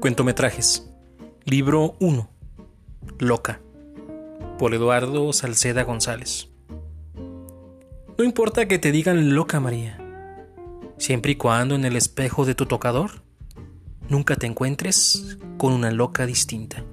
Cuentometrajes. Libro 1. Loca. Por Eduardo Salceda González. No importa que te digan loca María, siempre y cuando en el espejo de tu tocador nunca te encuentres con una loca distinta.